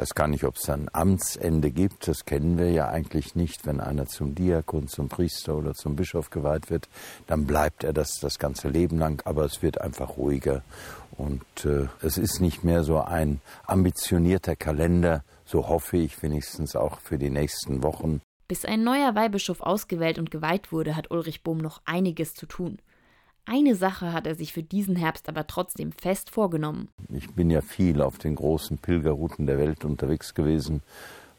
weiß gar nicht, ob es ein Amtsende gibt. Das kennen wir ja eigentlich nicht. Wenn einer zum Diakon, zum Priester oder zum Bischof geweiht wird, dann bleibt er das das ganze Leben lang. Aber es wird einfach ruhiger. Und äh, es ist nicht mehr so ein ambitionierter Kalender, so hoffe ich wenigstens auch für die nächsten Wochen. Bis ein neuer Weihbischof ausgewählt und geweiht wurde, hat Ulrich Bohm noch einiges zu tun. Eine Sache hat er sich für diesen Herbst aber trotzdem fest vorgenommen. Ich bin ja viel auf den großen Pilgerrouten der Welt unterwegs gewesen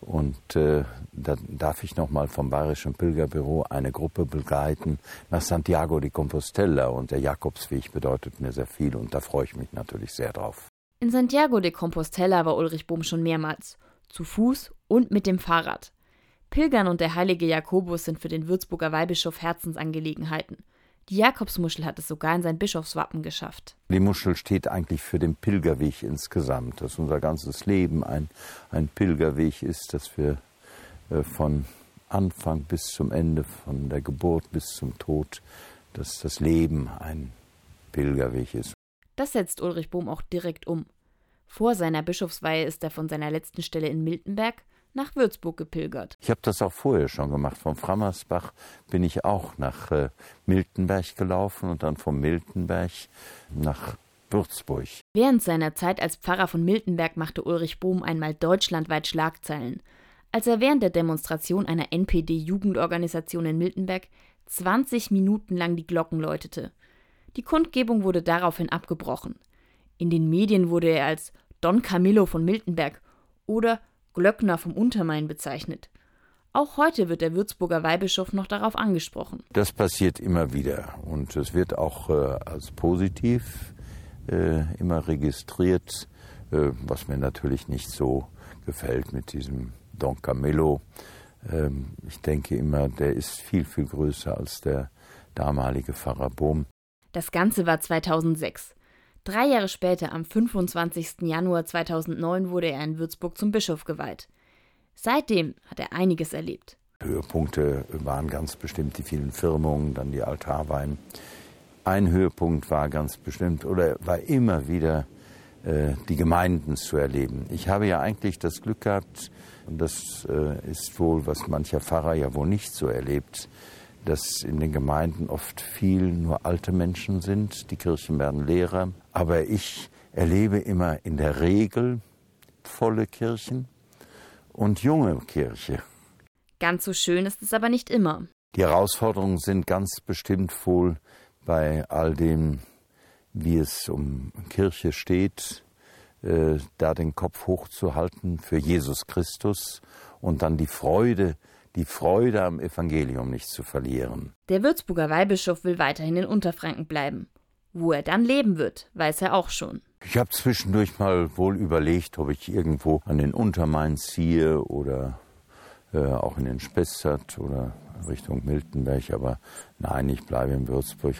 und äh, da darf ich nochmal vom Bayerischen Pilgerbüro eine Gruppe begleiten nach Santiago de Compostela und der Jakobsweg bedeutet mir sehr viel und da freue ich mich natürlich sehr drauf. In Santiago de Compostela war Ulrich Bohm schon mehrmals, zu Fuß und mit dem Fahrrad. Pilgern und der heilige Jakobus sind für den Würzburger Weihbischof Herzensangelegenheiten. Die Jakobsmuschel hat es sogar in sein Bischofswappen geschafft. Die Muschel steht eigentlich für den Pilgerweg insgesamt, dass unser ganzes Leben ein, ein Pilgerweg ist, dass wir äh, von Anfang bis zum Ende, von der Geburt bis zum Tod, dass das Leben ein Pilgerweg ist. Das setzt Ulrich Bohm auch direkt um. Vor seiner Bischofsweihe ist er von seiner letzten Stelle in Miltenberg nach Würzburg gepilgert. Ich habe das auch vorher schon gemacht. Vom Frammersbach bin ich auch nach äh, Miltenberg gelaufen und dann vom Miltenberg nach Würzburg. Während seiner Zeit als Pfarrer von Miltenberg machte Ulrich Bohm einmal deutschlandweit Schlagzeilen, als er während der Demonstration einer NPD-Jugendorganisation in Miltenberg 20 Minuten lang die Glocken läutete. Die Kundgebung wurde daraufhin abgebrochen. In den Medien wurde er als Don Camillo von Miltenberg oder Glöckner vom Untermain bezeichnet. Auch heute wird der Würzburger Weihbischof noch darauf angesprochen. Das passiert immer wieder und es wird auch äh, als positiv äh, immer registriert, äh, was mir natürlich nicht so gefällt mit diesem Don Camillo. Ähm, ich denke immer, der ist viel, viel größer als der damalige Pfarrer Bohm. Das Ganze war 2006. Drei Jahre später, am 25. Januar 2009, wurde er in Würzburg zum Bischof geweiht. Seitdem hat er einiges erlebt. Höhepunkte waren ganz bestimmt die vielen Firmungen, dann die Altarweihen. Ein Höhepunkt war ganz bestimmt oder war immer wieder äh, die Gemeinden zu erleben. Ich habe ja eigentlich das Glück gehabt, und das äh, ist wohl, was mancher Pfarrer ja wohl nicht so erlebt, dass in den Gemeinden oft viel nur alte Menschen sind. Die Kirchen werden leerer. Aber ich erlebe immer in der Regel volle Kirchen und junge Kirche. Ganz so schön ist es aber nicht immer. Die Herausforderungen sind ganz bestimmt wohl bei all dem, wie es um Kirche steht, äh, da den Kopf hochzuhalten für Jesus Christus und dann die Freude, die Freude am Evangelium nicht zu verlieren. Der Würzburger Weihbischof will weiterhin in Unterfranken bleiben. Wo er dann leben wird, weiß er auch schon. Ich habe zwischendurch mal wohl überlegt, ob ich irgendwo an den Untermain ziehe oder äh, auch in den Spessart oder Richtung Miltenberg, aber nein, ich bleibe in Würzburg.